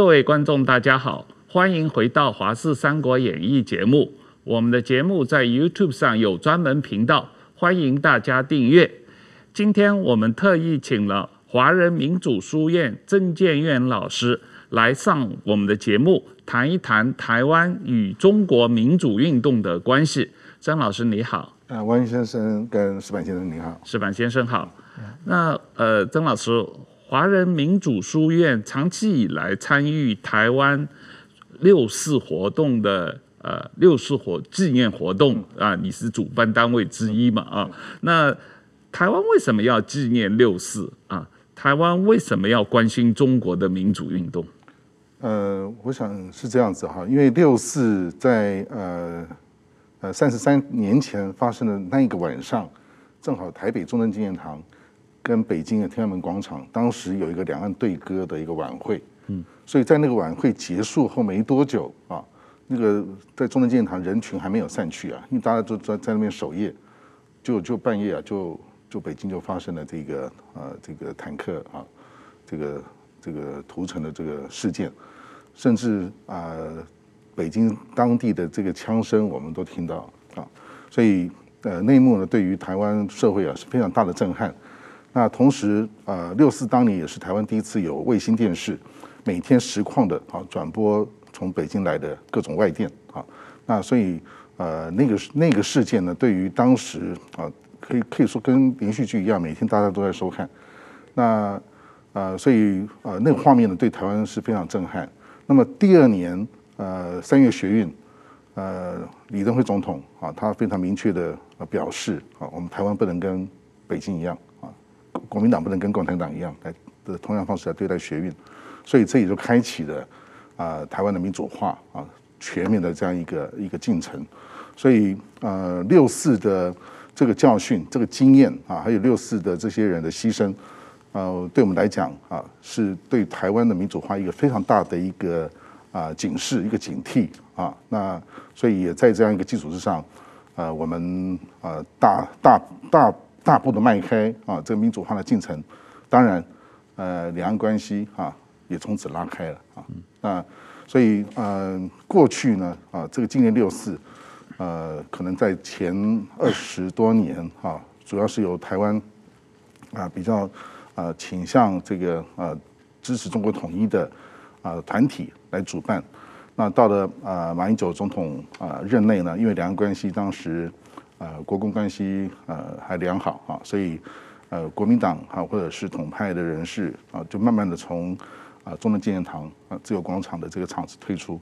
各位观众，大家好，欢迎回到《华视三国演义》节目。我们的节目在 YouTube 上有专门频道，欢迎大家订阅。今天我们特意请了华人民主书院曾建院老师来上我们的节目，谈一谈台湾与中国民主运动的关系。曾老师你好，啊，王先生跟石板先生你好，石板先生好。那呃，曾老师。华人民主书院长期以来参与台湾六四活动的呃六四活纪念活动啊，你是主办单位之一嘛啊？那台湾为什么要纪念六四啊？台湾为什么要关心中国的民主运动？呃，我想是这样子哈，因为六四在呃呃三十三年前发生的那一个晚上，正好台北中正纪念堂。跟北京的天安门广场，当时有一个两岸对歌的一个晚会，嗯，所以在那个晚会结束后没多久啊，那个在中正纪念堂人群还没有散去啊，因为大家都在在那边守夜，就就半夜啊，就就北京就发生了这个呃这个坦克啊，这个这个屠城的这个事件，甚至啊北京当地的这个枪声我们都听到啊，所以呃内幕呢对于台湾社会啊是非常大的震撼。那同时，呃，六四当年也是台湾第一次有卫星电视，每天实况的啊转播从北京来的各种外电啊。那所以，呃，那个那个事件呢，对于当时啊，可以可以说跟连续剧一样，每天大家都在收看。那呃，所以呃，那个画面呢，对台湾是非常震撼。那么第二年，呃，三月学运，呃，李登辉总统啊，他非常明确的表示啊，我们台湾不能跟北京一样。国民党不能跟共产党一样来的同样方式来对待学运，所以这也就开启了啊台湾的民主化啊全面的这样一个一个进程。所以呃六四的这个教训、这个经验啊，还有六四的这些人的牺牲，呃，对我们来讲啊，是对台湾的民主化一个非常大的一个啊警示、一个警惕啊。那所以也在这样一个基础之上，呃，我们啊大大大。大大步的迈开啊，这个民主化的进程，当然，呃，两岸关系啊也从此拉开了啊。那所以呃，过去呢啊，这个纪念六四，呃，可能在前二十多年啊，主要是由台湾啊比较啊倾向这个啊支持中国统一的啊团体来主办。那到了啊马英九总统啊任内呢，因为两岸关系当时。呃，国共关系呃还良好啊，所以呃国民党啊或者是统派的人士啊，就慢慢的从啊中正纪念堂啊自由广场的这个场子退出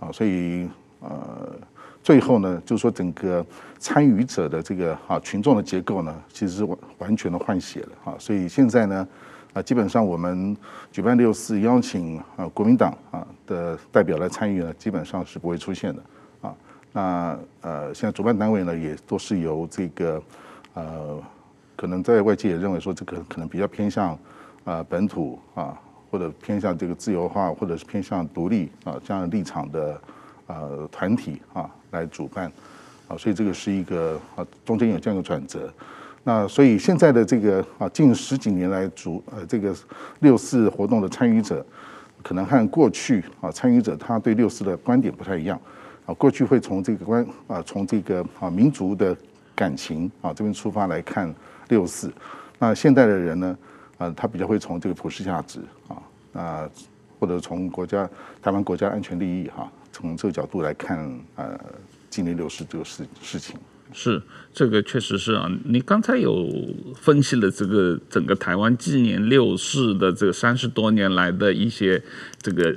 啊，所以呃最后呢，就是说整个参与者的这个啊群众的结构呢，其实是完完全的换血了啊，所以现在呢啊基本上我们举办六四邀请啊国民党啊的代表来参与呢，基本上是不会出现的。那呃，现在主办单位呢，也都是由这个呃，可能在外界也认为说，这个可能比较偏向啊本土啊，或者偏向这个自由化，或者是偏向独立啊这样立场的呃团体啊来主办啊，所以这个是一个啊中间有这样一个转折。那所以现在的这个啊近十几年来主呃这个六四活动的参与者，可能和过去啊参与者他对六四的观点不太一样。过去会从这个关啊，从这个啊民族的感情啊这边出发来看六四。那现代的人呢，啊，他比较会从这个普世价值啊啊，或者从国家台湾国家安全利益哈，从这个角度来看呃纪念六四这个事事情。是，这个确实是啊。你刚才有分析了这个整个台湾纪念六四的这三十多年来的一些这个。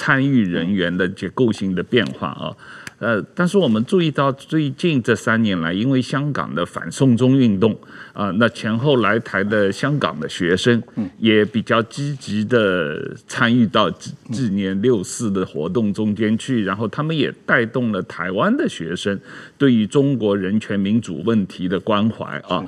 参与人员的结构性的变化啊，呃，但是我们注意到最近这三年来，因为香港的反送中运动啊，那前后来台的香港的学生也比较积极的参与到纪念六四的活动中间去，然后他们也带动了台湾的学生对于中国人权民主问题的关怀啊。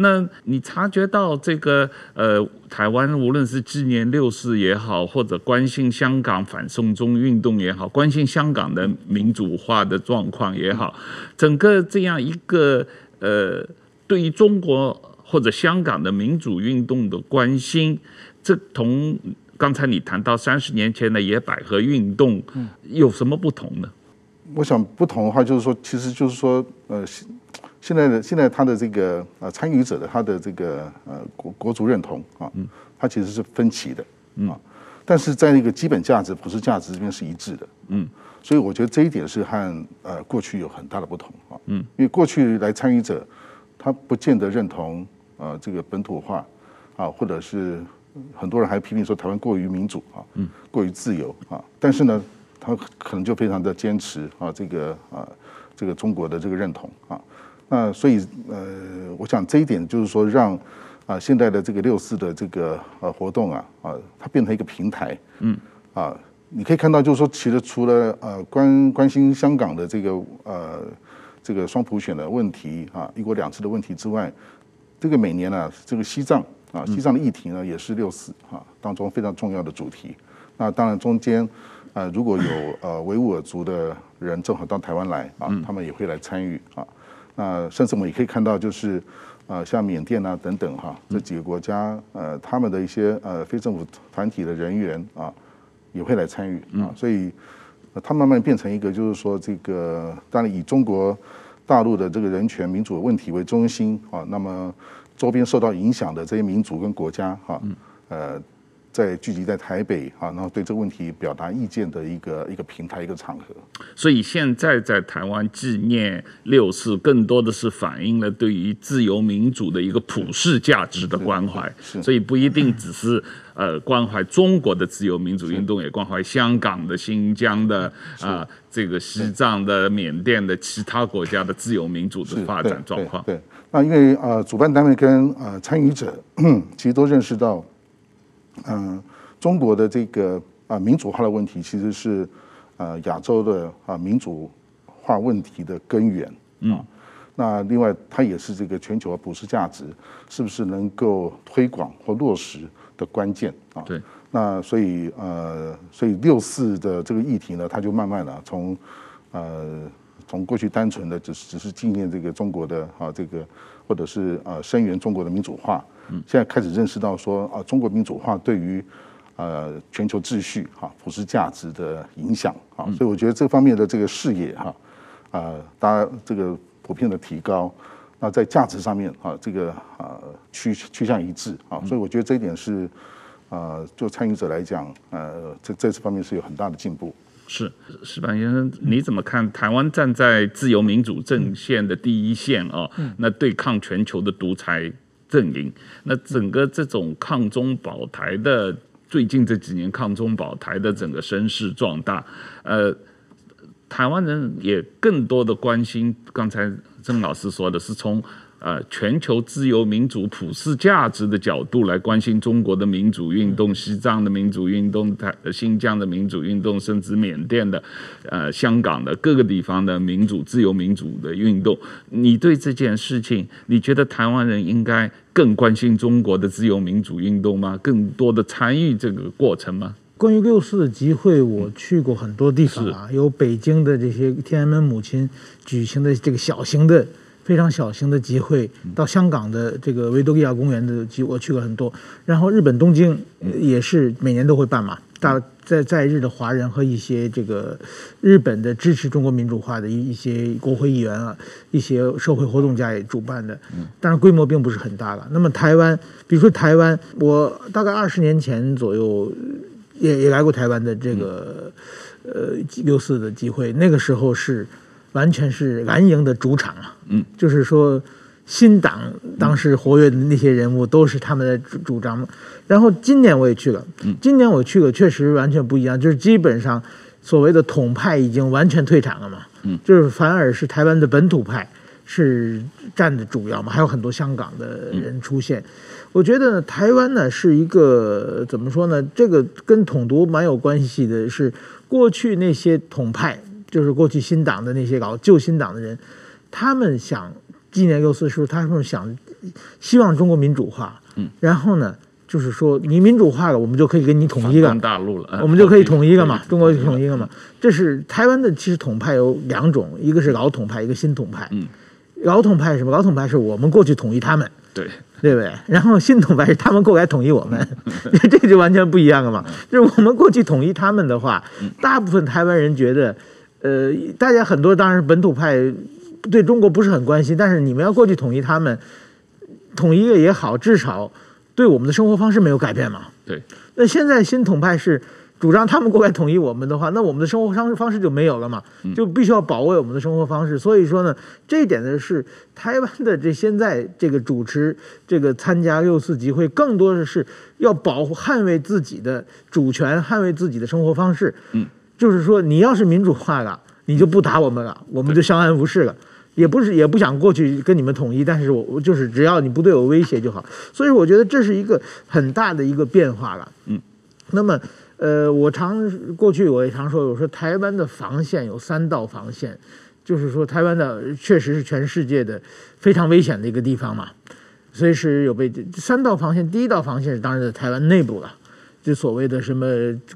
那你察觉到这个呃，台湾无论是纪念六四也好，或者关心香港反送中运动也好，关心香港的民主化的状况也好，整个这样一个呃，对于中国或者香港的民主运动的关心，这同刚才你谈到三十年前的野百合运动，有什么不同呢？我想不同的话，就是说，其实就是说，呃，现在的现在他的这个呃参与者的他的这个呃国国族认同啊，他其实是分歧的啊，但是在那个基本价值、普世价值这边是一致的，嗯，所以我觉得这一点是和呃过去有很大的不同啊，嗯，因为过去来参与者，他不见得认同呃这个本土化啊，或者是。很多人还批评说台湾过于民主啊，嗯，过于自由啊，但是呢，他可能就非常的坚持啊，这个啊，这个中国的这个认同啊，那所以呃，我想这一点就是说让啊现在的这个六四的这个呃活动啊啊，它变成一个平台，嗯，啊，你可以看到就是说，其实除了呃关关心香港的这个呃这个双普选的问题啊，一国两制的问题之外，这个每年呢，这个西藏。啊，西藏的议题呢，也是六四啊当中非常重要的主题。那当然中间，呃，如果有呃维吾尔族的人正好到台湾来啊，他们也会来参与啊。那甚至我们也可以看到，就是呃像缅甸啊等等哈，这几个国家呃他们的一些呃非政府团体的人员啊也会来参与啊。所以它慢慢变成一个，就是说这个当然以中国大陆的这个人权民主问题为中心啊，那么。周边受到影响的这些民族跟国家，哈，呃，在聚集在台北，啊，然后对这个问题表达意见的一个一个平台，一个场合。所以现在在台湾纪念六四，更多的是反映了对于自由民主的一个普世价值的关怀。所以不一定只是 呃关怀中国的自由民主运动，也关怀香港的、新疆的啊、呃，这个西藏的、缅甸的其他国家的自由民主的发展状况。对。那因为呃，主办单位跟呃参与者 其实都认识到，嗯、呃，中国的这个啊、呃、民主化的问题其实是呃亚洲的啊、呃、民主化问题的根源啊。嗯、那另外，它也是这个全球的普世价值是不是能够推广或落实的关键啊？对。那所以呃，所以六四的这个议题呢，它就慢慢的从呃。从过去单纯的只是只是纪念这个中国的啊这个，或者是呃声援中国的民主化，现在开始认识到说啊中国民主化对于呃全球秩序哈普世价值的影响啊，所以我觉得这方面的这个视野哈啊大家这个普遍的提高，那在价值上面啊这个啊趋趋向一致啊，所以我觉得这一点是啊就参与者来讲呃在在这次方面是有很大的进步。是石板先生，你怎么看台湾站在自由民主阵线的第一线啊？那对抗全球的独裁阵营，那整个这种抗中保台的，最近这几年抗中保台的整个声势壮大，呃，台湾人也更多的关心，刚才曾老师说的是从。呃，全球自由民主普世价值的角度来关心中国的民主运动、西藏的民主运动、台新疆的民主运动，甚至缅甸的、呃香港的各个地方的民主、自由民主的运动。你对这件事情，你觉得台湾人应该更关心中国的自由民主运动吗？更多的参与这个过程吗？关于六四的集会，我去过很多地方啊，有北京的这些天安门母亲举行的这个小型的。非常小型的集会，到香港的这个维多利亚公园的集，我去过很多。然后日本东京也是每年都会办嘛，大在在日的华人和一些这个日本的支持中国民主化的一一些国会议员啊，一些社会活动家也主办的，但是规模并不是很大了。那么台湾，比如说台湾，我大概二十年前左右也也来过台湾的这个呃六四的集会，那个时候是。完全是蓝营的主场啊，嗯，就是说新党当时活跃的那些人物都是他们的主主张。然后今年我也去了，今年我去了，确实完全不一样，就是基本上所谓的统派已经完全退场了嘛，嗯，就是反而是台湾的本土派是占的主要嘛，还有很多香港的人出现。我觉得台湾呢是一个怎么说呢？这个跟统独蛮有关系的，是过去那些统派。就是过去新党的那些搞旧新党的人，他们想纪念六四的时候，他们想希望中国民主化，嗯，然后呢，就是说你民主化了，我们就可以跟你统一了，大陆了，我们就可以统一了嘛，中国就统一了嘛。这是台湾的，其实统派有两种，一个是老统派，一个新统派。嗯，老统派是什么？老统派是我们过去统一他们，对，对不对？然后新统派是他们过来统一我们，这就完全不一样了嘛。就是我们过去统一他们的话，大部分台湾人觉得，呃，大家很多当然是本土派，对中国不是很关心，但是你们要过去统一他们，统一了也好，至少对我们的生活方式没有改变嘛。对。那现在新统派是。主张他们过来统一我们的话，那我们的生活方式方式就没有了嘛，就必须要保卫我们的生活方式。所以说呢，这一点呢是台湾的这现在这个主持这个参加六四集会，更多的是要保护捍卫自己的主权，捍卫自己的生活方式。嗯，就是说你要是民主化了，你就不打我们了，我们就相安无事了。也不是也不想过去跟你们统一，但是我我就是只要你不对我威胁就好。所以我觉得这是一个很大的一个变化了。嗯，那么。呃，我常过去我也常说，我说台湾的防线有三道防线，就是说台湾的确实是全世界的非常危险的一个地方嘛，随时有被三道防线。第一道防线是当然在台湾内部了，就所谓的什么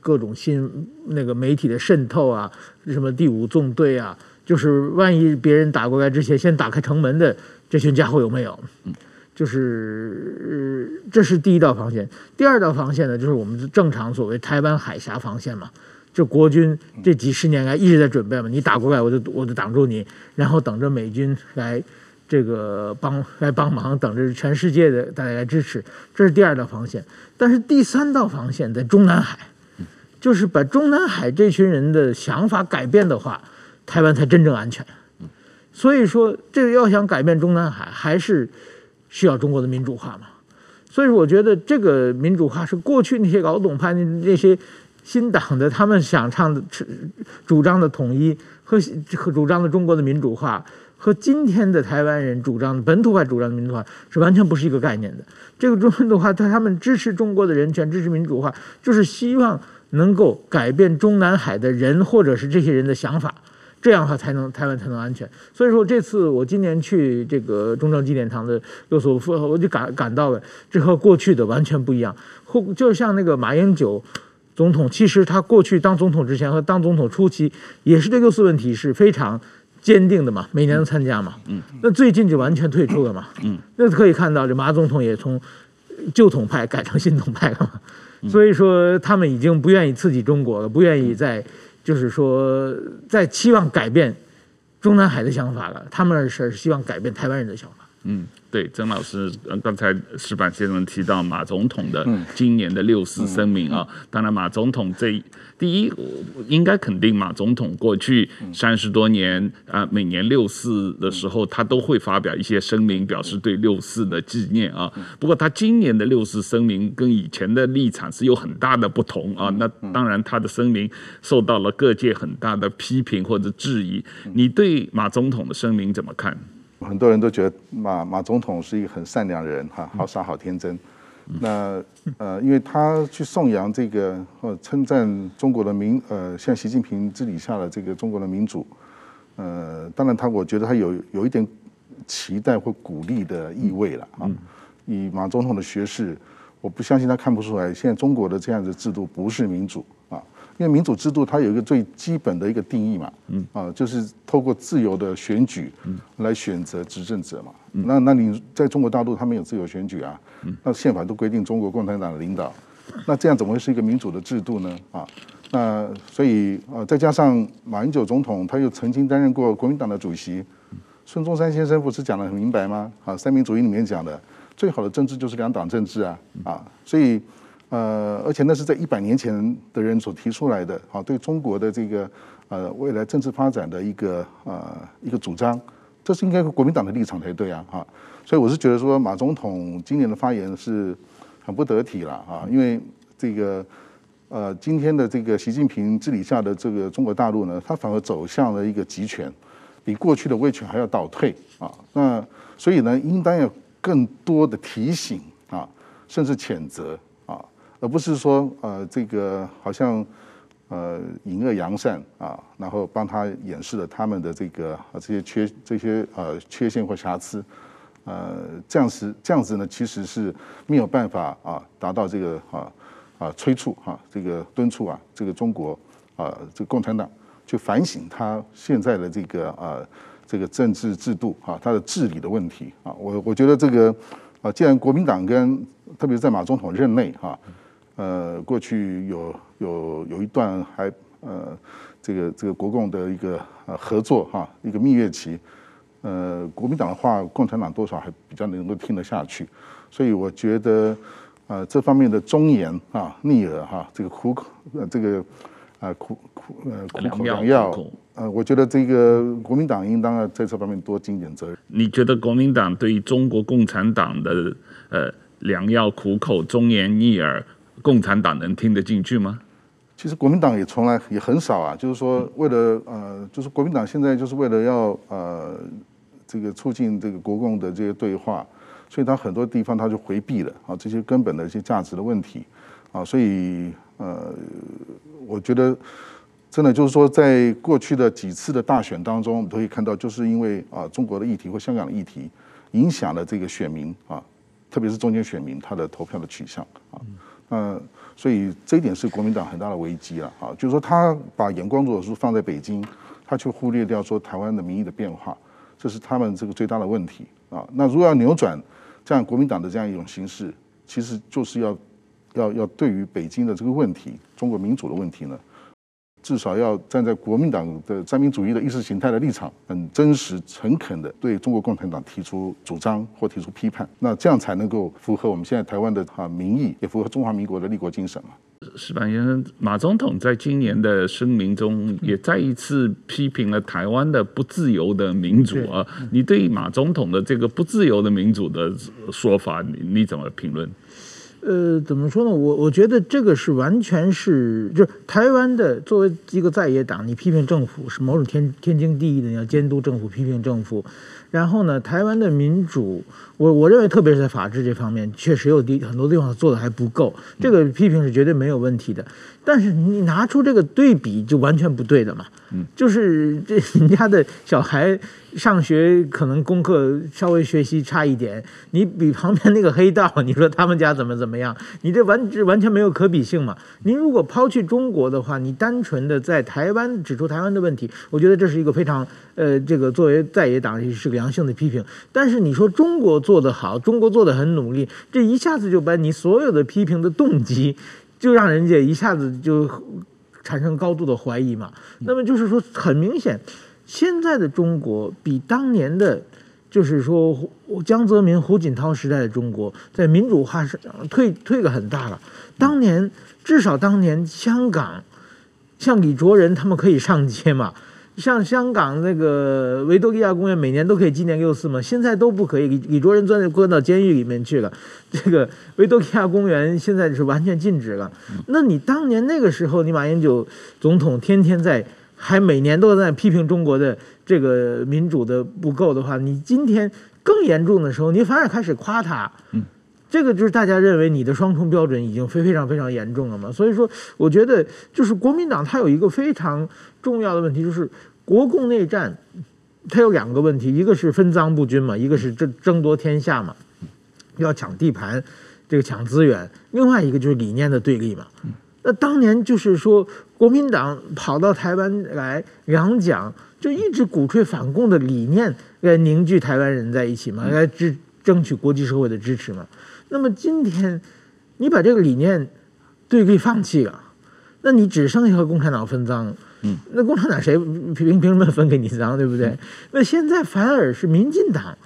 各种新那个媒体的渗透啊，什么第五纵队啊，就是万一别人打过来之前，先打开城门的这群家伙有没有？就是，这是第一道防线。第二道防线呢，就是我们正常所谓台湾海峡防线嘛。就国军这几十年来一直在准备嘛，你打过来我就我就挡住你，然后等着美军来这个帮来帮忙，等着全世界的大家来支持。这是第二道防线。但是第三道防线在中南海，就是把中南海这群人的想法改变的话，台湾才真正安全。所以说，这个要想改变中南海，还是。需要中国的民主化嘛？所以我觉得这个民主化是过去那些老统派那些新党的他们想唱的、主张的统一和和主张的中国的民主化，和今天的台湾人主张的本土化主张的民主化是完全不是一个概念的。这个中民主化，他们支持中国的人权，支持民主化，就是希望能够改变中南海的人或者是这些人的想法。这样的话才能台湾才能安全。所以说这次我今年去这个中正纪念堂的六所，我就感感到了这和过去的完全不一样。或就像那个马英九总统，其实他过去当总统之前和当总统初期，也是对六四问题是非常坚定的嘛，每年都参加嘛。嗯。那最近就完全退出了嘛。嗯。那可以看到，这马总统也从旧统派改成新统派了嘛。所以说他们已经不愿意刺激中国了，不愿意再。就是说，再期望改变中南海的想法了，他们是希望改变台湾人的想法。嗯。对，曾老师，刚才石板先生提到马总统的今年的六四声明啊，当然马总统这第一应该肯定马总统过去三十多年啊，每年六四的时候他都会发表一些声明，表示对六四的纪念啊。不过他今年的六四声明跟以前的立场是有很大的不同啊。那当然他的声明受到了各界很大的批评或者质疑。你对马总统的声明怎么看？很多人都觉得马马总统是一个很善良的人哈，好傻好天真。那呃，因为他去颂扬这个或称赞中国的民呃，像习近平治理下的这个中国的民主，呃，当然他我觉得他有有一点期待或鼓励的意味了啊。以马总统的学识，我不相信他看不出来，现在中国的这样的制度不是民主啊。因为民主制度它有一个最基本的一个定义嘛，嗯啊，就是透过自由的选举来选择执政者嘛。那那你在中国大陆他们有自由选举啊，那宪法都规定中国共产党的领导，那这样怎么会是一个民主的制度呢？啊，那所以呃再加上马英九总统他又曾经担任过国民党的主席，孙中山先生不是讲的很明白吗？啊，三民主义里面讲的最好的政治就是两党政治啊，啊，所以。呃，而且那是在一百年前的人所提出来的，啊，对中国的这个呃未来政治发展的一个呃一个主张，这是应该国民党的立场才对啊，哈，所以我是觉得说马总统今年的发言是很不得体了啊，因为这个呃今天的这个习近平治理下的这个中国大陆呢，它反而走向了一个集权，比过去的威权还要倒退啊，那所以呢，应当要更多的提醒啊，甚至谴责。而不是说呃这个好像呃隐恶扬善啊，然后帮他掩饰了他们的这个这些缺这些呃缺陷或瑕疵，呃这样子这样子呢其实是没有办法啊达到这个啊啊催促哈这个敦促啊这个中国啊这个共产党去反省他现在的这个啊这个政治制度啊他的治理的问题啊。我我觉得这个啊，既然国民党跟特别在马总统任内哈，呃，过去有有有一段还呃这个这个国共的一个呃合作哈，一个蜜月期，呃，国民党的话，共产党多少还比较能够听得下去，所以我觉得呃这方面的忠言啊逆耳哈，这个苦口呃这个啊苦苦呃苦口良药。呃，我觉得这个国民党应当要在这方面多尽点责任。你觉得国民党对于中国共产党的呃良药苦口、忠言逆耳，共产党能听得进去吗？其实国民党也从来也很少啊，就是说为了呃，就是国民党现在就是为了要呃这个促进这个国共的这些对话，所以他很多地方他就回避了啊这些根本的一些价值的问题啊，所以呃，我觉得。真的就是说，在过去的几次的大选当中，我们都可以看到，就是因为啊中国的议题或香港的议题影响了这个选民啊，特别是中间选民他的投票的取向啊，所以这一点是国民党很大的危机了啊，就是说他把眼光如果是放在北京，他却忽略掉说台湾的民意的变化，这是他们这个最大的问题啊。那如果要扭转这样国民党的这样一种形势，其实就是要要要对于北京的这个问题，中国民主的问题呢，至少要站在国民党的三民主义的意识形态的立场，很真实、诚恳的对中国共产党提出主张或提出批判，那这样才能够符合我们现在台湾的哈民意，也符合中华民国的立国精神嘛。石板先生，马总统在今年的声明中也再一次批评了台湾的不自由的民主啊，你对马总统的这个不自由的民主的说法，你你怎么评论？呃，怎么说呢？我我觉得这个是完全是，就是台湾的作为一个在野党，你批评政府是某种天天经地义的，你要监督政府、批评政府。然后呢，台湾的民主，我我认为特别是在法治这方面，确实有地很多地方做的还不够，这个批评是绝对没有问题的。但是你拿出这个对比，就完全不对的嘛。就是这人家的小孩。上学可能功课稍微学习差一点，你比旁边那个黑道，你说他们家怎么怎么样？你这完这完全没有可比性嘛。您如果抛去中国的话，你单纯的在台湾指出台湾的问题，我觉得这是一个非常呃，这个作为在野党是个良性的批评。但是你说中国做得好，中国做得很努力，这一下子就把你所有的批评的动机，就让人家一下子就产生高度的怀疑嘛。那么就是说，很明显。现在的中国比当年的，就是说江泽民、胡锦涛时代的中国，在民主化上退退个很大了。当年至少当年香港，像李卓人他们可以上街嘛，像香港那个维多利亚公园每年都可以纪念六四嘛，现在都不可以。李李卓人钻关到监狱里面去了，这个维多利亚公园现在是完全禁止了。那你当年那个时候，你马英九总统天天在。还每年都在批评中国的这个民主的不够的话，你今天更严重的时候，你反而开始夸他，嗯，这个就是大家认为你的双重标准已经非非常非常严重了嘛。所以说，我觉得就是国民党它有一个非常重要的问题，就是国共内战，它有两个问题，一个是分赃不均嘛，一个是争争夺天下嘛，要抢地盘，这个抢资源，另外一个就是理念的对立嘛。那当年就是说，国民党跑到台湾来两蒋，就一直鼓吹反共的理念，来凝聚台湾人在一起嘛，来支争取国际社会的支持嘛。那么今天，你把这个理念对立放弃了，那你只剩下和共产党分赃。嗯，那共产党谁凭凭什么分给你脏，对不对？那现在反而是民进党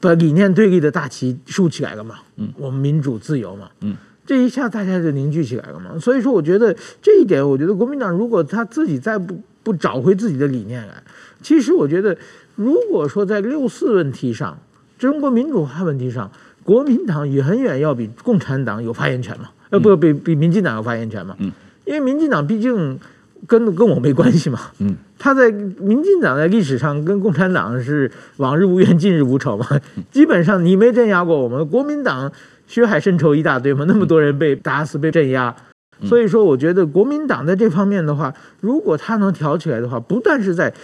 把理念对立的大旗竖起来了嘛。嗯，我们民主自由嘛。嗯。这一下大家就凝聚起来了嘛，所以说我觉得这一点，我觉得国民党如果他自己再不不找回自己的理念来，其实我觉得，如果说在六四问题上，中国民主化问题上，国民党也很远要比共产党有发言权嘛，呃不比比民进党有发言权嘛，嗯，因为民进党毕竟跟跟我没关系嘛，嗯，他在民进党在历史上跟共产党是往日无冤近日无仇嘛，基本上你没镇压过我们国民党。血海深仇一大堆嘛，那么多人被打死、被镇压，所以说我觉得国民党在这方面的话，如果他能挑起来的话，不但是在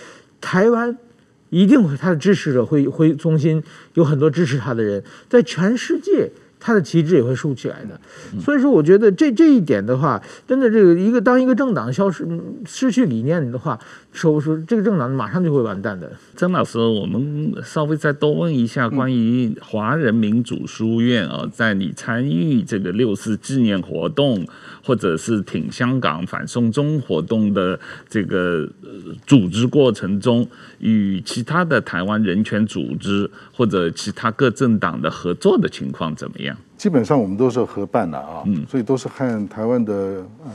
台湾，一定会他的支持者会会重新有很多支持他的人，在全世界。他的旗帜也会竖起来的。所以说，我觉得这这一点的话，真的这个一个当一个政党消失失去理念的话，说说这个政党马上就会完蛋的。曾老师，我们稍微再多问一下关于华人民主书院啊，在你参与这个六四纪念活动，或者是挺香港反送中活动的这个组织过程中，与其他的台湾人权组织或者其他各政党的合作的情况怎么样？基本上我们都是合办的啊，嗯，所以都是和台湾的呃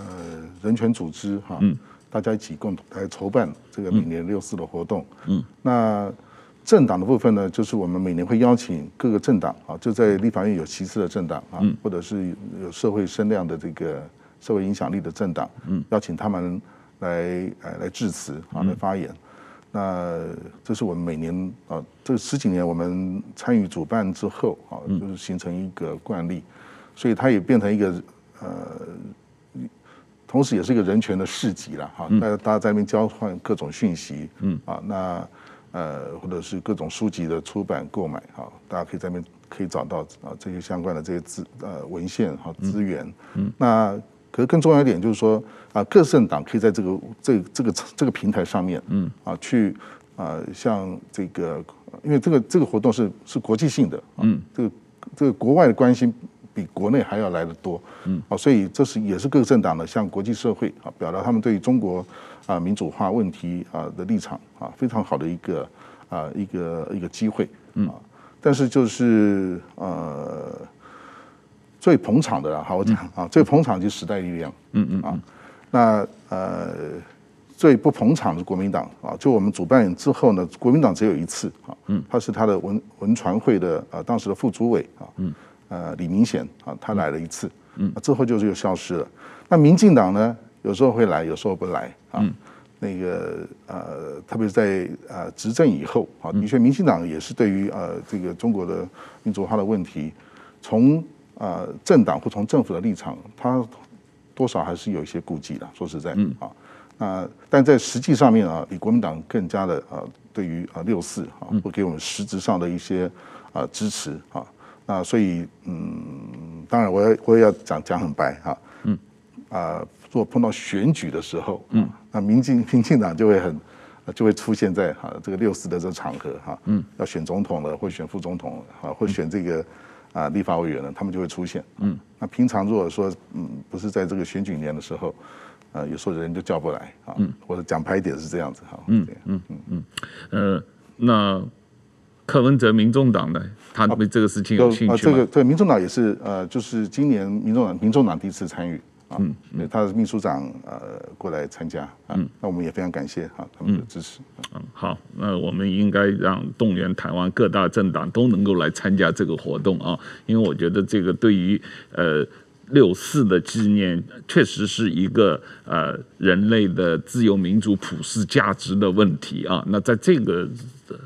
人权组织哈，嗯，大家一起共同来筹办这个每年六四的活动，嗯，那政党的部分呢，就是我们每年会邀请各个政党啊，就在立法院有席次的政党啊，或者是有社会声量的这个社会影响力的政党，嗯，邀请他们来呃来致辞啊，来发言。那这是我们每年啊，这十几年我们参与主办之后啊，就是形成一个惯例，所以它也变成一个呃，同时也是一个人权的市集了哈。大家大家在那边交换各种讯息，嗯。啊，那呃或者是各种书籍的出版购买哈，大家可以在那边可以找到啊这些相关的这些资呃文献和资源，嗯，那。可是更重要一点就是说啊，各政党可以在这个这这个这个平台上面，嗯。啊，去啊，像这个，因为这个这个活动是是国际性的，嗯，这个这个国外的关心比国内还要来得多，嗯。啊，所以这是也是各个政党的向国际社会啊表达他们对于中国啊民主化问题啊的立场啊非常好的一个啊一个一个机会，嗯，但是就是呃。最捧场的，好，我讲啊，最捧场就是时代力量，嗯嗯啊，那呃，最不捧场的国民党啊。就我们主办之后呢，国民党只有一次啊，嗯，他是他的文文传会的啊，当时的副主委啊，嗯，呃，李明显啊，他来了一次，嗯，之后就又消失了。那民进党呢，有时候会来，有时候不来啊。那个呃，特别是在呃执政以后啊，的确，民进党也是对于呃这个中国的民主化的问题，从呃，政党或从政府的立场，他多少还是有一些顾忌的。说实在，嗯啊，那但在实际上面啊，比国民党更加的呃，对于啊六四啊，会给我们实质上的一些啊支持啊。那所以嗯，当然我要我也要讲讲很白哈，嗯啊，如果碰到选举的时候，嗯，那民进民进党就会很就会出现在哈这个六四的这个场合哈，嗯，要选总统了，或选副总统，啊，或选这个。啊，立法委员呢，他们就会出现。嗯，那平常如果说，嗯，不是在这个选举年的时候，呃，有时候人就叫不来啊。嗯，或者讲白一点是这样子哈。嗯嗯嗯嗯。呃，那柯文哲民众党呢，他对这个事情有兴趣吗？啊，这个对，民众党也是呃，就是今年民众党民众党第一次参与。嗯，嗯，他的秘书长呃过来参加，嗯，那我们也非常感谢哈他们的支持。嗯，好，那我们应该让动员台湾各大政党都能够来参加这个活动啊，因为我觉得这个对于呃六四的纪念，确实是一个呃人类的自由民主普世价值的问题啊。那在这个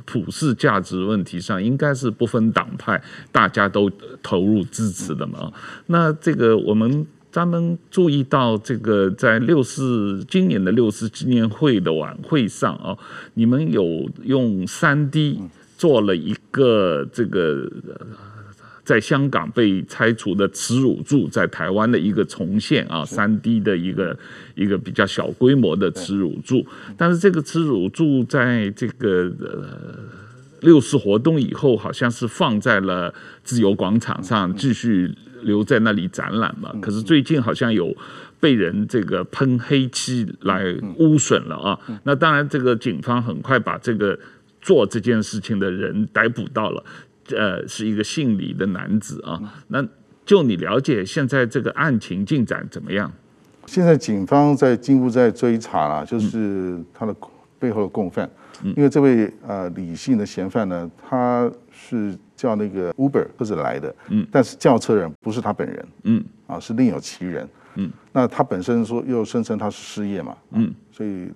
普世价值问题上，应该是不分党派，大家都投入支持的嘛。那这个我们。咱们注意到这个，在六四今年的六四纪念会的晚会上啊，你们有用三 D 做了一个这个在香港被拆除的耻辱柱，在台湾的一个重现啊，三 D 的一个一个比较小规模的耻辱柱，但是这个耻辱柱在这个呃六四活动以后，好像是放在了自由广场上继续。留在那里展览嘛？可是最近好像有被人这个喷黑漆来污损了啊！那当然，这个警方很快把这个做这件事情的人逮捕到了，呃，是一个姓李的男子啊。那就你了解，现在这个案情进展怎么样？现在警方在进一步在追查了，就是他的背后的共犯，因为这位呃李姓的嫌犯呢，他是。叫那个 Uber 或者来的，嗯，但是叫车人不是他本人，嗯，啊，是另有其人，嗯，那他本身说又声称他是失业嘛，嗯，所以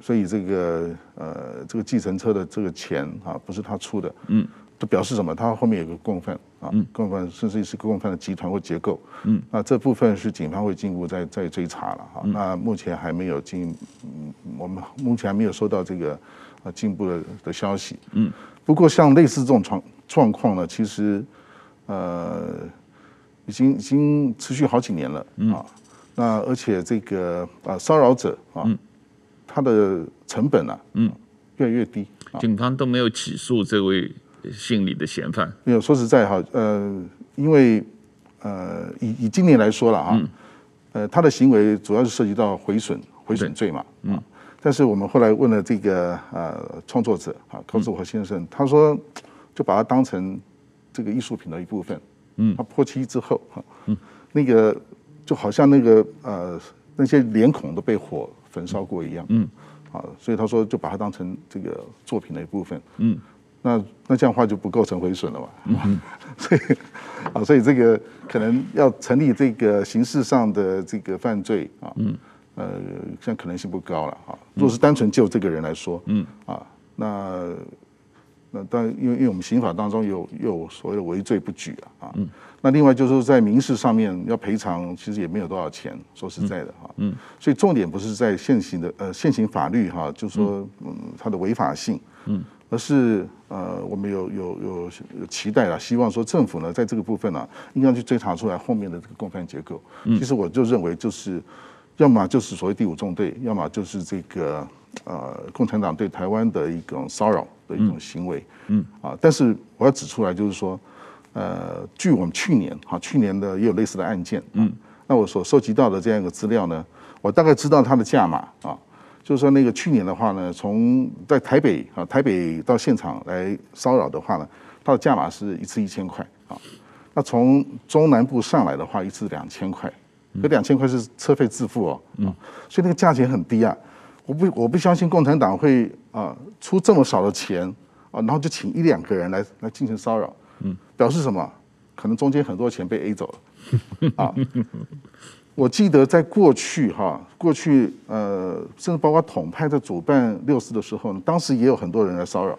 所以这个呃这个计程车的这个钱啊不是他出的，嗯，就表示什么？他后面有个共犯啊，共犯甚至是共犯的集团或结构，嗯，那这部分是警方会进一步再再追查了哈，那目前还没有进，嗯，我们目前还没有收到这个啊进一步的的消息，嗯，不过像类似这种状状况呢，其实，呃，已经已经持续好几年了啊。那而且这个啊骚扰者啊，他的成本啊，嗯，越来越低。警方都没有起诉这位姓李的嫌犯。没有，说实在哈，呃，因为呃以以今年来说了啊，呃，他的行为主要是涉及到毁损毁损罪嘛，嗯。但是我们后来问了这个呃创作者啊高志华先生，他说就把它当成这个艺术品的一部分，嗯，他破漆之后哈，嗯，那个就好像那个呃那些脸孔都被火焚烧过一样，嗯，啊，所以他说就把它当成这个作品的一部分，嗯，那那这样的话就不构成毁损了嘛，嗯，所以啊，所以这个可能要成立这个刑事上的这个犯罪啊，嗯。呃，现在可能性不高了啊。如果是单纯就这个人来说，嗯啊，那那当然，因为因为我们刑法当中有有所谓的围罪不举啊，嗯，那另外就是说在民事上面要赔偿，其实也没有多少钱，说实在的哈，嗯，所以重点不是在现行的呃现行法律哈，就是说嗯它的违法性，嗯，而是呃我们有有有有期待了，希望说政府呢在这个部分呢，应该去追查出来后面的这个共犯结构。其实我就认为就是。要么就是所谓第五纵队，要么就是这个呃共产党对台湾的一种骚扰的一种行为，嗯。啊，但是我要指出来就是说，呃，据我们去年哈去年的也有类似的案件，嗯，那我所收集到的这样一个资料呢，我大概知道它的价码啊，就是说那个去年的话呢，从在台北啊台北到现场来骚扰的话呢，它的价码是一次一千块啊，那从中南部上来的话，一次两千块。这两千块是车费自付哦，嗯，所以那个价钱很低啊，我不我不相信共产党会啊出这么少的钱啊，然后就请一两个人来来进行骚扰，嗯，表示什么？可能中间很多钱被 A 走了啊。我记得在过去哈，过去呃，甚至包括统派在主办六四的时候呢，当时也有很多人来骚扰，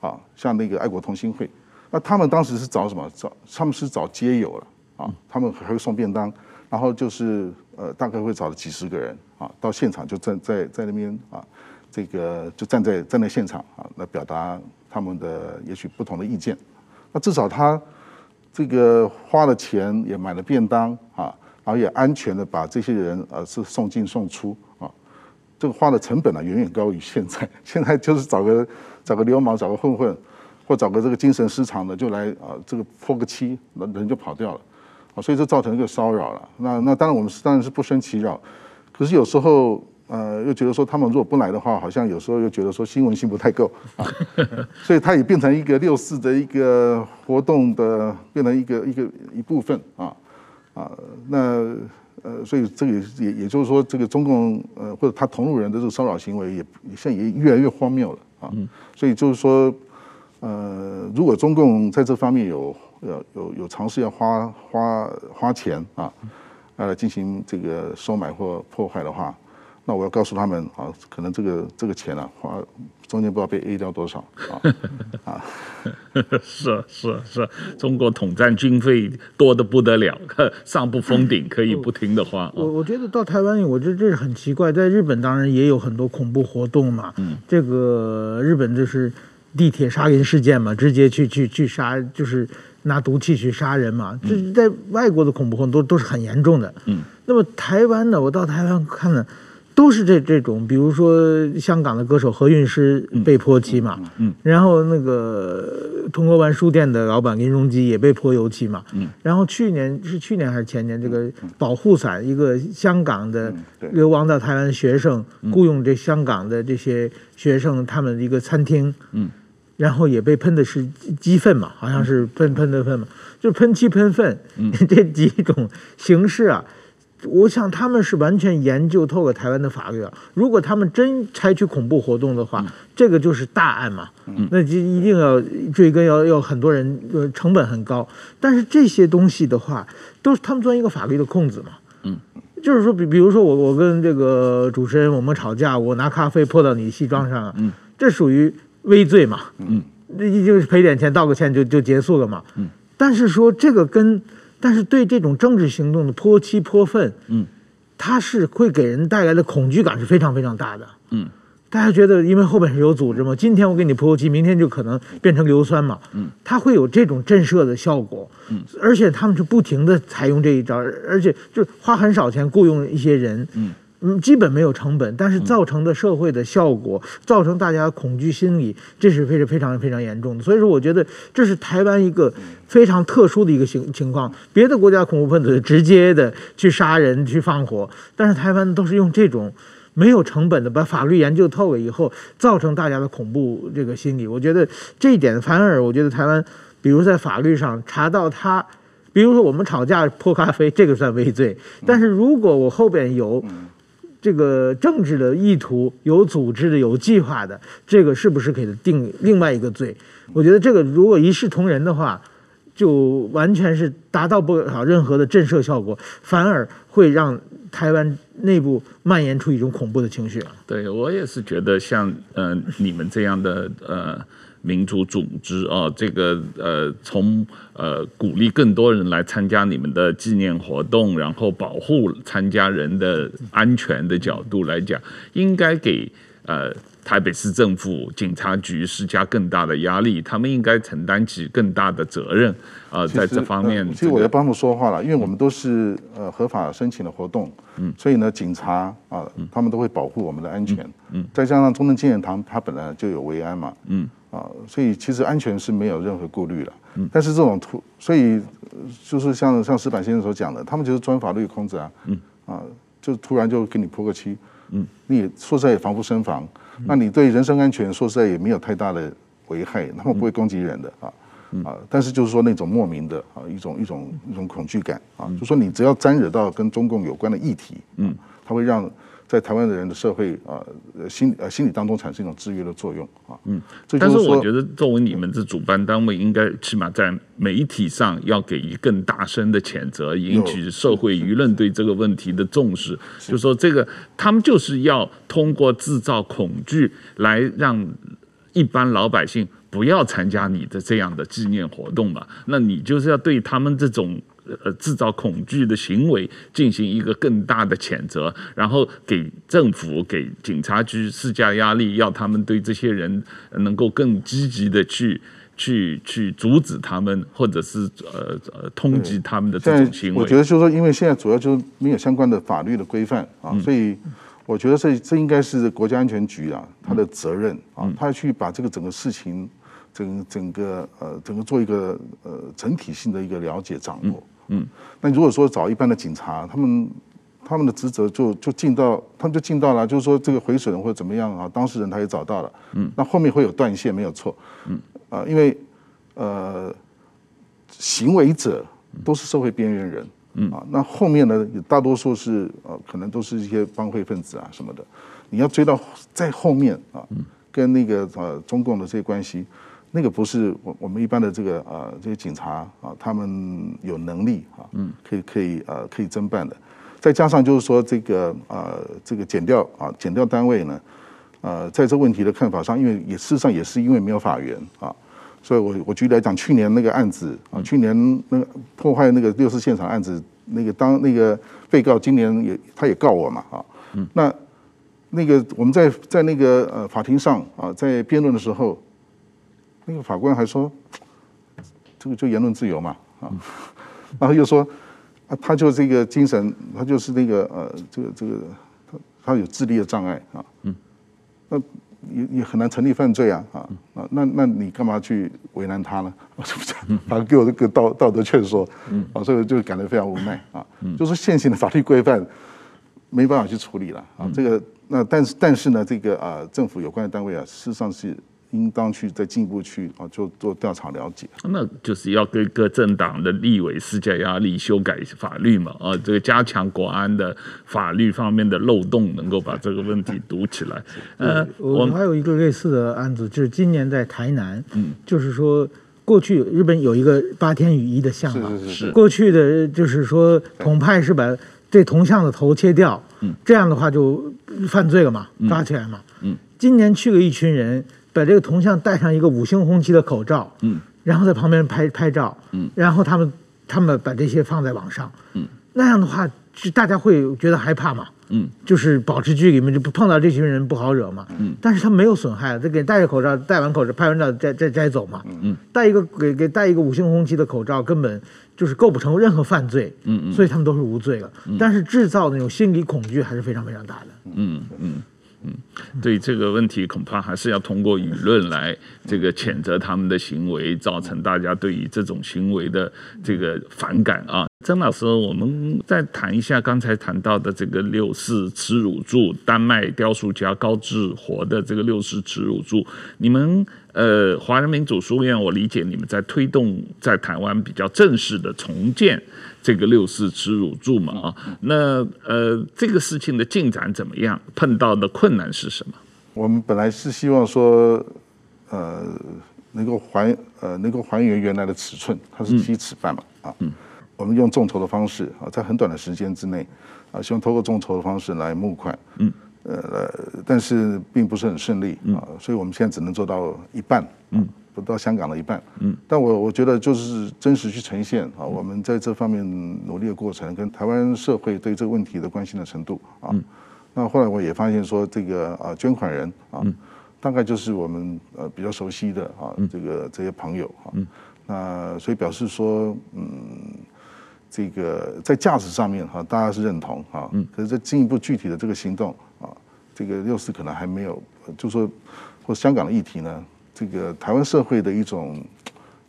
啊，像那个爱国同心会，那他们当时是找什么？找他们是找街友了啊，他们还会送便当。然后就是呃，大概会找了几十个人啊，到现场就站在在那边啊，这个就站在站在现场啊，来表达他们的也许不同的意见。那至少他这个花了钱也买了便当啊，然后也安全的把这些人呃是送进送出啊，这个花的成本呢远远高于现在。现在就是找个找个流氓，找个混混，或找个这个精神失常的就来啊，这个泼个漆，人人就跑掉了。啊，所以这造成一个骚扰了。那那当然我们是当然是不生其扰，可是有时候呃又觉得说他们如果不来的话，好像有时候又觉得说新闻性不太够啊，所以它也变成一个六四的一个活动的，变成一个一个一部分啊啊。那呃，所以这个也也就是说，这个中共呃或者他同路人的这个骚扰行为也现在也越来越荒谬了啊。所以就是说呃，如果中共在这方面有。有有有尝试要花花花钱啊，来进行这个收买或破坏的话，那我要告诉他们啊，可能这个这个钱啊，花中间不知道被 A 掉多少啊啊！是是是，中国统战军费多的不得了，上不封顶，可以不停的花。我我觉得到台湾，我觉得这是很奇怪。在日本当然也有很多恐怖活动嘛，嗯，这个日本就是地铁杀人事件嘛，直接去去去杀就是。拿毒气去杀人嘛？这在外国的恐怖活动都都是很严重的。嗯，那么台湾呢？我到台湾看了，都是这这种，比如说香港的歌手何韵诗被泼漆嘛。嗯，然后那个铜锣湾书店的老板林荣基也被泼油漆嘛。嗯，然后去年是去年还是前年，这个保护伞一个香港的流亡到台湾的学生雇佣这香港的这些学生，他们的一个餐厅。嗯。然后也被喷的是鸡粪嘛，好像是喷喷的粪嘛，就是喷漆喷粪，嗯、这几种形式啊，我想他们是完全研究透了台湾的法律啊。如果他们真采取恐怖活动的话，嗯、这个就是大案嘛，嗯、那就一定要追根，要要很多人，成本很高。但是这些东西的话，都是他们钻一个法律的空子嘛，嗯，就是说，比比如说我我跟这个主持人我们吵架，我拿咖啡泼到你西装上，嗯，这属于。微罪嘛，嗯，那就是赔点钱，道个歉就就结束了嘛，嗯。但是说这个跟，但是对这种政治行动的泼漆泼粪，嗯，它是会给人带来的恐惧感是非常非常大的，嗯。大家觉得因为后边是有组织嘛，今天我给你泼油漆，明天就可能变成硫酸嘛，嗯，它会有这种震慑的效果，嗯，而且他们是不停的采用这一招，而且就花很少钱雇佣一些人，嗯。嗯，基本没有成本，但是造成的社会的效果，嗯、造成大家恐惧心理，这是非常非常非常严重的。所以说，我觉得这是台湾一个非常特殊的一个情情况。别的国家恐怖分子直接的去杀人、去放火，但是台湾都是用这种没有成本的，把法律研究透了以后，造成大家的恐怖这个心理。我觉得这一点反而，我觉得台湾，比如在法律上查到他，比如说我们吵架泼咖啡，这个算畏罪，但是如果我后边有。这个政治的意图，有组织的、有计划的，这个是不是可以定另外一个罪？我觉得这个如果一视同仁的话，就完全是达到不了任何的震慑效果，反而会让台湾内部蔓延出一种恐怖的情绪。对，我也是觉得像呃你们这样的呃。民主组织啊，这个呃，从呃鼓励更多人来参加你们的纪念活动，然后保护参加人的安全的角度来讲，应该给呃台北市政府警察局施加更大的压力，他们应该承担起更大的责任啊、呃，在这方面、这个。其实我要帮他们说话了，因为我们都是呃合法申请的活动，嗯，所以呢，警察啊，他们都会保护我们的安全，嗯，嗯再加上中正纪念堂，它本来就有维安嘛，嗯。啊，所以其实安全是没有任何顾虑了。嗯，但是这种突，所以就是像像石板先生所讲的，他们就是钻法律空子啊。嗯，啊，就突然就给你泼个漆。嗯，你也说实在也防不胜防。那你对人身安全说实在也没有太大的危害，他们不会攻击人的啊。啊，但是就是说那种莫名的啊一种一种一种恐惧感啊，就说你只要沾惹到跟中共有关的议题，嗯，它会让。在台湾的人的社会啊，心呃心理当中产生一种制约的作用啊。嗯，但是我觉得作为你们这主办单位，应该起码在媒体上要给予更大声的谴责，引起社会舆论对这个问题的重视。就说这个，他们就是要通过制造恐惧来让一般老百姓不要参加你的这样的纪念活动嘛。那你就是要对他们这种。呃，制造恐惧的行为进行一个更大的谴责，然后给政府、给警察局施加压力，要他们对这些人能够更积极的去、去、去阻止他们，或者是呃呃通缉他们的这种行为。我觉得就是说，因为现在主要就是没有相关的法律的规范啊，嗯、所以我觉得这这应该是国家安全局啊他的责任啊，他要去把这个整个事情整整个呃整个做一个呃整体性的一个了解掌握。嗯嗯，那如果说找一般的警察，他们他们的职责就就尽到，他们就尽到了，就是说这个毁损或者怎么样啊，当事人他也找到了，嗯，那后面会有断线没有错，嗯，啊，因为呃行为者都是社会边缘人，嗯。啊，那后面呢大多数是呃可能都是一些帮会分子啊什么的，你要追到在后面啊，跟那个呃中共的这些关系。那个不是我我们一般的这个呃这个警察啊，他们有能力啊，嗯，可以可以呃可以侦办的。再加上就是说这个呃这个减掉啊减掉单位呢，呃在这问题的看法上，因为也事实上也是因为没有法源啊，所以我我举例来讲，去年那个案子啊，去年那个破坏那个六四现场案子，那个当那个被告今年也他也告我嘛啊，嗯，那那个我们在在那个呃法庭上啊，在辩论的时候。那个法官还说，这个就言论自由嘛，啊，然后又说，啊，他就这个精神，他就是那个呃，这个这个他他有智力的障碍啊，嗯，那也也很难成立犯罪啊，啊啊，那那你干嘛去为难他呢？是不是？反正给我这个道道德劝说，嗯，啊，所以就感到非常无奈啊，就是现行的法律规范没办法去处理了啊，这个那但是但是呢，这个啊政府有关的单位啊，事实上是。应当去再进一步去啊，就做调查了解。那就是要给各政党的立委施加压力，修改法律嘛啊，这个加强国安的法律方面的漏洞，能够把这个问题 堵起来。呃，我们还有一个类似的案子，就是今年在台南，嗯，就是说过去日本有一个八天雨衣的像嘛，是是是，过去的就是说统派是把这铜像的头切掉，嗯，这样的话就犯罪了嘛，抓起来嘛，嗯，今年去了一群人。把这个铜像戴上一个五星红旗的口罩，嗯，然后在旁边拍拍照，嗯，然后他们他们把这些放在网上，嗯，那样的话，是大家会觉得害怕嘛，嗯，就是保持距离嘛，就不碰到这群人不好惹嘛，嗯，但是他没有损害，他给戴着口罩，戴完口罩拍完照摘摘摘走嘛，嗯，戴一个给给戴一个五星红旗的口罩，根本就是构不成任何犯罪，嗯嗯，所以他们都是无罪了，但是制造那种心理恐惧还是非常非常大的，嗯嗯。嗯，对这个问题，恐怕还是要通过舆论来这个谴责他们的行为，造成大家对于这种行为的这个反感啊。曾老师，我们再谈一下刚才谈到的这个六四耻辱柱，丹麦雕塑家高志活的这个六四耻辱柱，你们呃华人民主书院，我理解你们在推动在台湾比较正式的重建。这个六四耻辱柱嘛啊，那呃，这个事情的进展怎么样？碰到的困难是什么？我们本来是希望说，呃，能够还呃能够还原原来的尺寸，它是七尺半嘛啊，嗯，我们用众筹的方式啊，在很短的时间之内啊，希望通过众筹的方式来募款，嗯，呃，但是并不是很顺利啊，所以我们现在只能做到一半，嗯。不到香港的一半，嗯，但我我觉得就是真实去呈现啊，我们在这方面努力的过程，跟台湾社会对这个问题的关心的程度啊，那后来我也发现说，这个啊捐款人啊，大概就是我们呃比较熟悉的啊，这个这些朋友啊，那所以表示说，嗯，这个在价值上面哈，大家是认同啊，可是在进一步具体的这个行动啊，这个六四可能还没有，就说或香港的议题呢。这个台湾社会的一种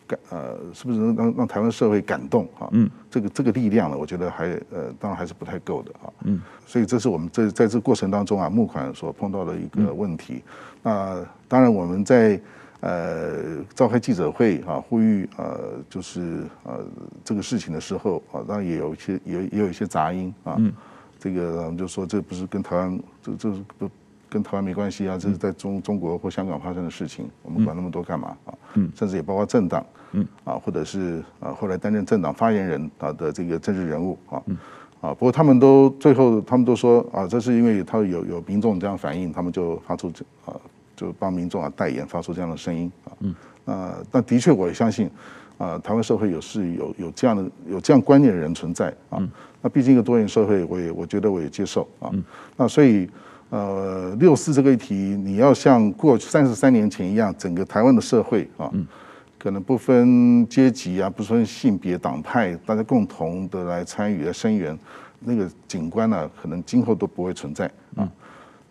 感，呃，是不是能让让台湾社会感动啊？嗯，这个这个力量呢，我觉得还呃，当然还是不太够的啊。嗯，所以这是我们在在这过程当中啊，募款所碰到的一个问题。那当然我们在呃召开记者会啊，呼吁呃，就是呃这个事情的时候啊，当然也有一些也也有一些杂音啊。嗯，这个我们就说这不是跟台湾这这是不。跟台湾没关系啊，这是在中中国或香港发生的事情，我们管那么多干嘛啊？嗯，甚至也包括政党，嗯。啊，或者是啊后来担任政党发言人啊的这个政治人物啊，啊，不过他们都最后他们都说啊，这是因为他有有民众这样反映，他们就发出这啊就帮民众啊代言，发出这样的声音啊，嗯。啊，那的确我也相信啊，台湾社会有是有有这样的有这样观念的人存在啊，那毕竟一个多元社会，我也我觉得我也接受啊，嗯。那所以。呃，六四这个议题，你要像过去三十三年前一样，整个台湾的社会啊，可能不分阶级啊，不分性别、党派，大家共同的来参与、来声援，那个景观呢，可能今后都不会存在啊。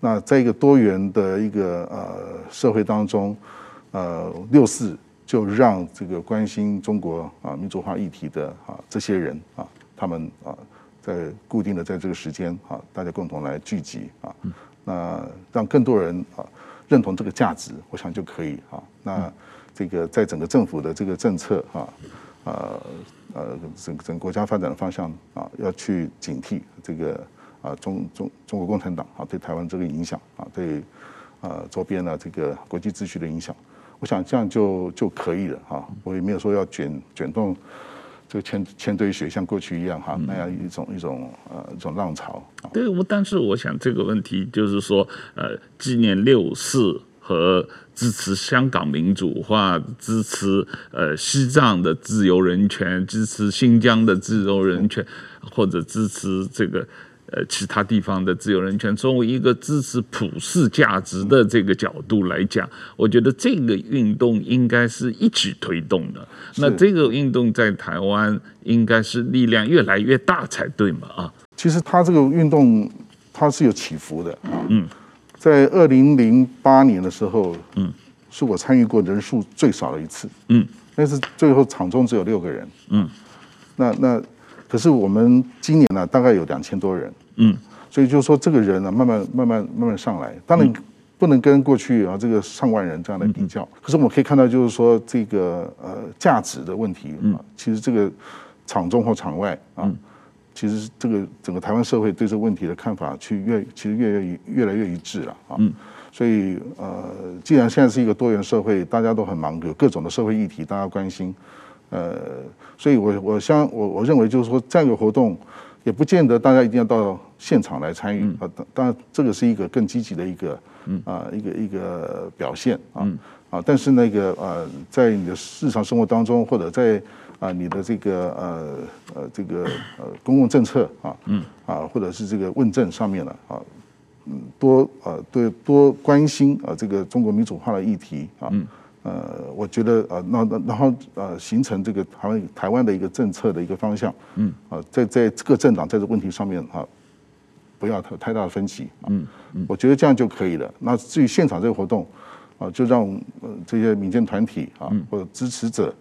那在一个多元的一个呃社会当中，呃，六四就让这个关心中国啊民主化议题的啊这些人啊，他们啊。在固定的在这个时间啊，大家共同来聚集啊，那让更多人啊认同这个价值，我想就可以啊。那这个在整个政府的这个政策啊，呃呃整整个国家发展的方向啊，要去警惕这个啊中中中国共产党啊对台湾这个影响啊，对啊周边的这个国际秩序的影响，我想这样就就可以了啊。我也没有说要卷卷动。这个千千堆雪像过去一样哈，那样一种一种呃一种浪潮。对，我但是我想这个问题就是说，呃，纪念六四和支持香港民主化，支持呃西藏的自由人权，支持新疆的自由人权，或者支持这个。呃，其他地方的自由人权，作为一个支持普世价值的这个角度来讲，我觉得这个运动应该是一起推动的。那这个运动在台湾应该是力量越来越大才对嘛？啊，其实它这个运动它是有起伏的啊。嗯，在二零零八年的时候，嗯，是我参与过人数最少的一次。嗯，那是最后场中只有六个人。嗯，那那可是我们今年呢，大概有两千多人。嗯，所以就是说，这个人呢，慢慢、慢慢、慢慢上来，当然不能跟过去啊这个上万人这样来比较。可是我们可以看到，就是说这个呃价值的问题啊，其实这个场中或场外啊，其实这个整个台湾社会对这个问题的看法，去越其实越越越来越一致了啊。所以呃，既然现在是一个多元社会，大家都很忙，有各种的社会议题大家关心，呃，所以我我相我我认为就是说这样一个活动。也不见得大家一定要到现场来参与啊，当然这个是一个更积极的一个啊一个一个表现啊啊，但是那个呃，在你的日常生活当中或者在啊，你的这个呃呃这个呃公共政策啊，嗯啊，或者是这个问政上面了啊，嗯，多呃对多关心啊这个中国民主化的议题啊，嗯，呃，我觉得啊那那然后呃形成这个台湾台湾的一个政策的一个方向，嗯啊，在在各政党在这问题上面啊，不要太太大的分歧啊，嗯嗯，我觉得这样就可以了。那至于现场这个活动啊，就让呃这些民间团体啊或者支持者。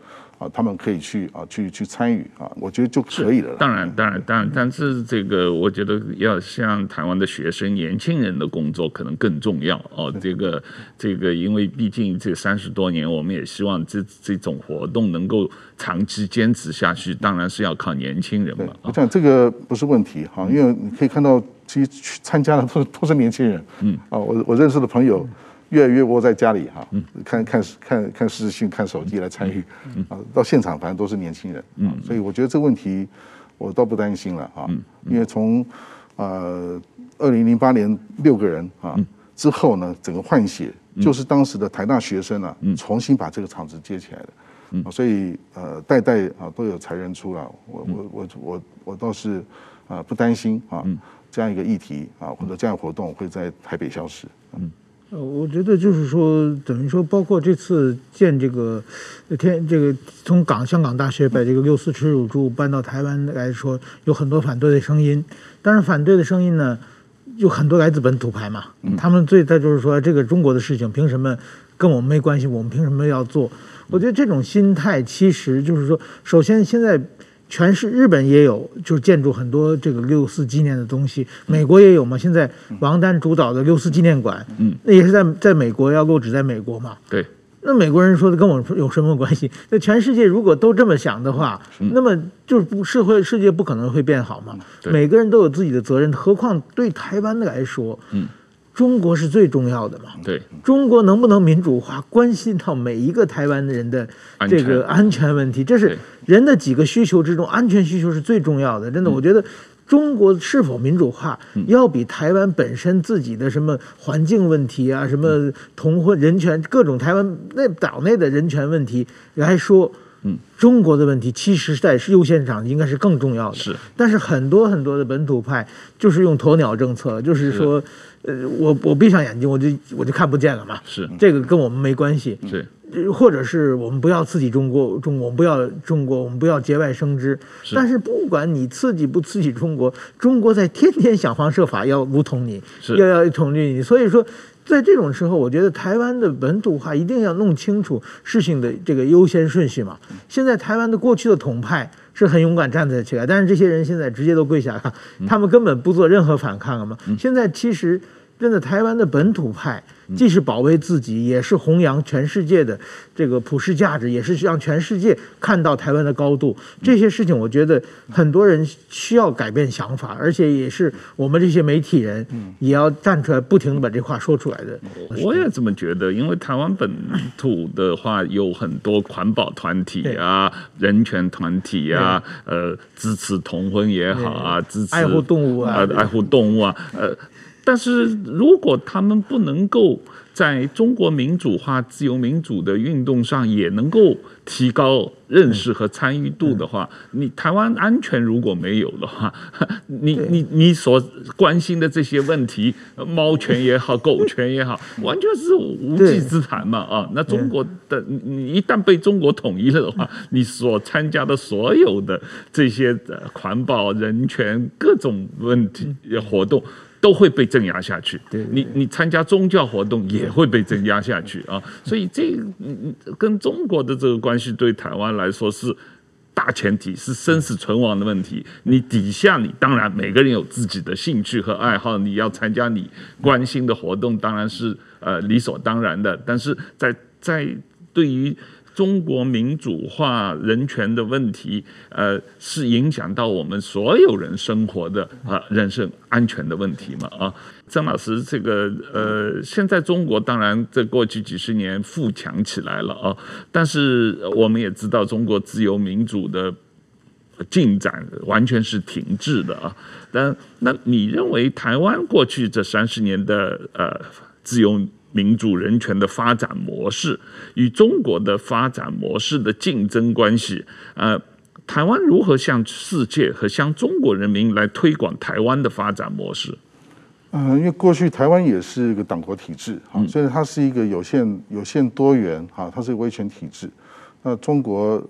他们可以去啊，去去参与啊，我觉得就可以了。当然，当然，当然，但是这个我觉得要像台湾的学生、年轻人的工作可能更重要哦。这个这个，因为毕竟这三十多年，我们也希望这这种活动能够长期坚持下去，当然是要靠年轻人嘛。我想这个不是问题哈，因为你可以看到，其实去参加的都是都是年轻人。嗯啊，我我认识的朋友。越来越窝在家里哈，看看看看视讯、看手机来参与，啊，到现场反正都是年轻人，嗯，所以我觉得这个问题我倒不担心了啊，因为从呃二零零八年六个人啊之后呢，整个换血就是当时的台大学生啊，重新把这个厂子接起来的，所以呃代代啊都有才人出来，我我我我我倒是啊不担心啊这样一个议题啊或者这样活动会在台北消失，嗯。呃，我觉得就是说，等于说，包括这次建这个天，这个从港香港大学把这个六四耻辱柱搬到台湾来说，有很多反对的声音。但是反对的声音呢，有很多来自本土派嘛。他们最在就是说，这个中国的事情凭什么跟我们没关系？我们凭什么要做？我觉得这种心态其实就是说，首先现在。全是日本也有，就是建筑很多这个六四纪念的东西。美国也有嘛？现在王丹主导的六四纪念馆，嗯，那也是在在美国要落址在美国嘛？对。那美国人说的跟我有什么关系？那全世界如果都这么想的话，那么就是不社会世界不可能会变好嘛？每个人都有自己的责任，何况对台湾的来说，嗯。中国是最重要的嘛？对，中国能不能民主化，关系到每一个台湾人的这个安全问题。这是人的几个需求之中，安全需求是最重要的。真的，我觉得中国是否民主化，要比台湾本身自己的什么环境问题啊、什么同婚、人权、各种台湾那岛内的人权问题来说，嗯，中国的问题其实在优先场应该是更重要的。是，但是很多很多的本土派就是用鸵鸟政策，就是说。呃，我我闭上眼睛，我就我就看不见了嘛。是，这个跟我们没关系。是，或者是我们不要刺激中国，中国不要中国，我们不要节外生枝。是。但是不管你刺激不刺激中国，中国在天天想方设法要武统你，是要要统治你。所以说，在这种时候，我觉得台湾的本土化一定要弄清楚事情的这个优先顺序嘛。现在台湾的过去的统派。是很勇敢站在起来，但是这些人现在直接都跪下了，他们根本不做任何反抗了嘛。现在其实真的台湾的本土派。既是保卫自己，也是弘扬全世界的这个普世价值，也是让全世界看到台湾的高度。这些事情，我觉得很多人需要改变想法，而且也是我们这些媒体人也要站出来，不停地把这话说出来的。我也这么觉得，因为台湾本土的话有很多环保团体啊、人权团体啊，呃，支持同婚也好啊，支持爱护动物啊，爱护动物啊，呃。但是如果他们不能够在中国民主化、自由民主的运动上也能够提高认识和参与度的话，你台湾安全如果没有的话，你你你所关心的这些问题，猫权也好，狗权也好，完全是无稽之谈嘛啊！那中国的你一旦被中国统一了的话，你所参加的所有的这些环保、人权各种问题活动。都会被镇压下去。你你参加宗教活动也会被镇压下去啊！所以这跟中国的这个关系对台湾来说是大前提，是生死存亡的问题。你底下你当然每个人有自己的兴趣和爱好，你要参加你关心的活动，当然是呃理所当然的。但是在在对于中国民主化、人权的问题，呃，是影响到我们所有人生活的啊、人身安全的问题嘛？啊，曾老师，这个呃，现在中国当然在过去几十年富强起来了啊，但是我们也知道，中国自由民主的进展完全是停滞的啊。但那你认为台湾过去这三十年的呃自由？民主人权的发展模式与中国的发展模式的竞争关系，呃，台湾如何向世界和向中国人民来推广台湾的发展模式？嗯，因为过去台湾也是一个党国体制啊，所以它是一个有限、有限多元哈，它是一个威权体制。那中国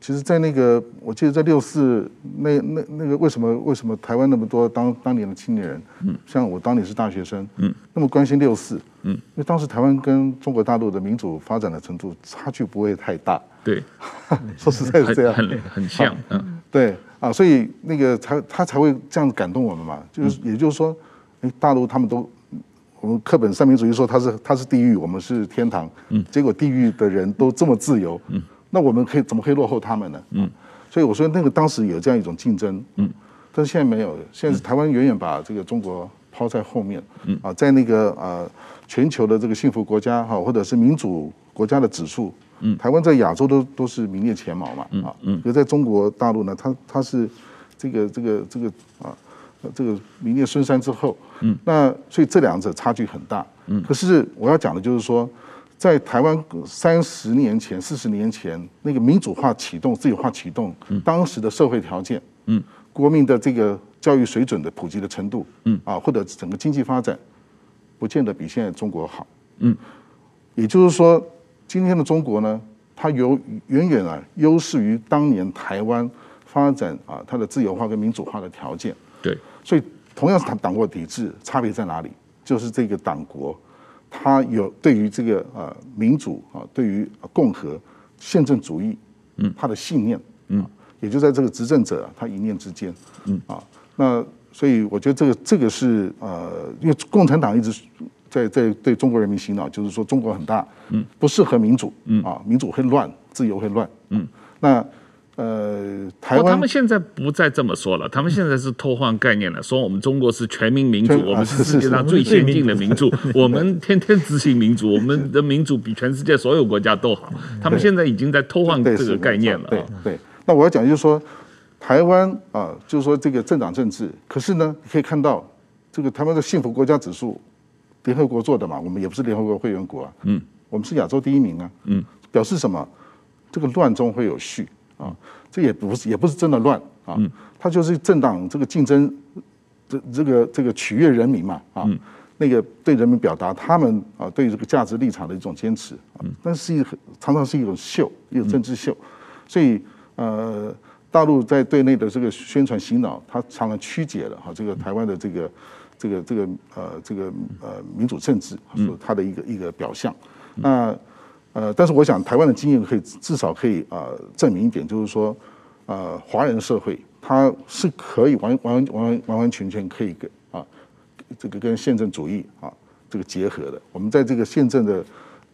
其实，在那个我记得在六四那那那个为什么为什么台湾那么多当当年的青年人，嗯，像我当年是大学生，嗯，那么关心六四，嗯，因为当时台湾跟中国大陆的民主发展的程度差距不会太大，对，说实在是这样，很很像，嗯，对啊，所以那个才他才会这样子感动我们嘛，就是也就是说。哎，大陆他们都，我们课本三民主义说他是他是地狱，我们是天堂。嗯，结果地狱的人都这么自由，嗯，那我们可以怎么可以落后他们呢？嗯，所以我说那个当时有这样一种竞争，嗯，但是现在没有，现在是台湾远远把这个中国抛在后面，嗯。啊，在那个呃全球的这个幸福国家哈或者是民主国家的指数，嗯，台湾在亚洲都都是名列前茅嘛，啊，嗯，可在中国大陆呢，它它是这个这个这个啊。这个名列孙山之后，嗯，那所以这两者差距很大，嗯，可是我要讲的就是说，在台湾三十年前、四十年前那个民主化启动、自由化启动，嗯，当时的社会条件，嗯，国民的这个教育水准的普及的程度，嗯，啊，或者整个经济发展，不见得比现在中国好，嗯，也就是说，今天的中国呢，它有远远啊优势于当年台湾发展啊它的自由化跟民主化的条件，对。所以，同样是党党国体制，差别在哪里？就是这个党国，它有对于这个呃民主啊，对于共和、宪政主义，嗯，它的信念，嗯，也就在这个执政者啊他一念之间，嗯。啊，那所以我觉得这个这个是呃，因为共产党一直在在对中国人民洗脑，就是说中国很大，嗯，不适合民主，嗯。啊，民主会乱，自由会乱，嗯，那。呃，台湾、哦、他们现在不再这么说了，他们现在是偷换概念了，说我们中国是全民民主，我们是世界上最先进的民主，我们天天执行民主，我们的民主比全世界所有国家都好。他们现在已经在偷换这个概念了。对对，那我要讲就是说，台湾啊，就是说这个政党政治，可是呢，你可以看到这个台湾的幸福国家指数，联合国做的嘛，我们也不是联合国会员国啊，嗯，我们是亚洲第一名啊，嗯，表示什么？这个乱中会有序。啊，这也不是也不是真的乱啊，它就是政党这个竞争，这这个这个取悦人民嘛啊，那个对人民表达他们啊对这个价值立场的一种坚持啊，但是一常常是一种秀，一种政治秀，所以呃，大陆在对内的这个宣传洗脑，它常常曲解了哈这个台湾的这个这个这个呃这个呃民主政治，说他的一个一个表象，那。呃，但是我想台湾的经验可以至少可以啊、呃、证明一点，就是说，呃，华人社会它是可以完完完完完全全可以跟啊这个跟宪政主义啊这个结合的。我们在这个宪政的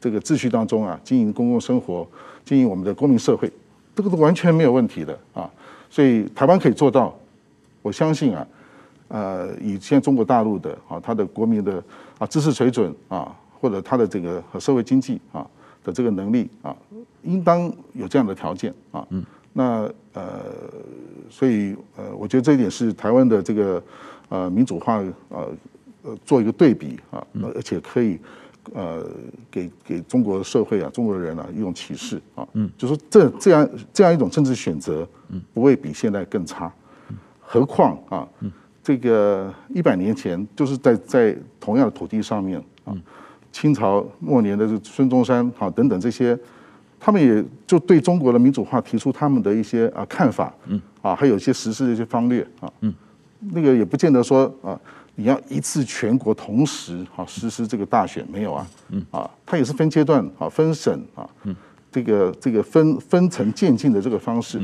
这个秩序当中啊，经营公共生活，经营我们的公民社会，这个是完全没有问题的啊。所以台湾可以做到，我相信啊，呃，以现在中国大陆的啊，它的国民的啊知识水准啊，或者它的这个和社会经济啊。的这个能力啊，应当有这样的条件啊。嗯。那呃，所以呃，我觉得这一点是台湾的这个呃民主化呃呃做一个对比啊，而且可以呃给给中国社会啊中国人啊一种启示啊。嗯。就说这这样这样一种政治选择，嗯不会比现在更差。何况啊，这个一百年前就是在在同样的土地上面啊。清朝末年的这孙中山啊等等这些，他们也就对中国的民主化提出他们的一些啊看法，嗯啊，还有一些实施的一些方略啊，嗯，那个也不见得说啊，你要一次全国同时啊实施这个大选没有啊，嗯啊，它也是分阶段啊分省啊，嗯，这个这个分分层渐进的这个方式，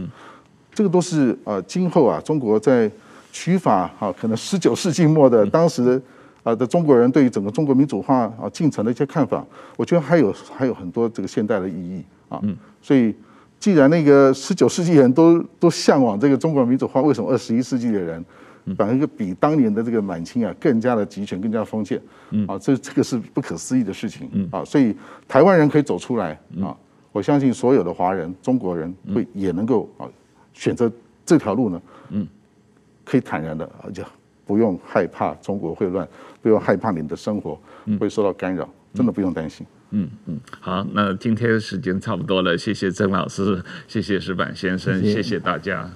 这个都是啊今后啊中国在取法啊可能十九世纪末的当时。啊的中国人对于整个中国民主化啊进程的一些看法，我觉得还有还有很多这个现代的意义啊。嗯。所以，既然那个十九世纪人都都向往这个中国民主化，为什么二十一世纪的人，反而一个比当年的这个满清啊更加的集权、更加封建？嗯。啊，这这个是不可思议的事情。嗯。啊，所以台湾人可以走出来啊，我相信所有的华人、中国人会也能够啊选择这条路呢。嗯。可以坦然的，而且不用害怕中国会乱。不用害怕你的生活会受到干扰，真的不用担心。嗯嗯，好，那今天的时间差不多了，谢谢曾老师，谢谢石板先生，谢谢大家。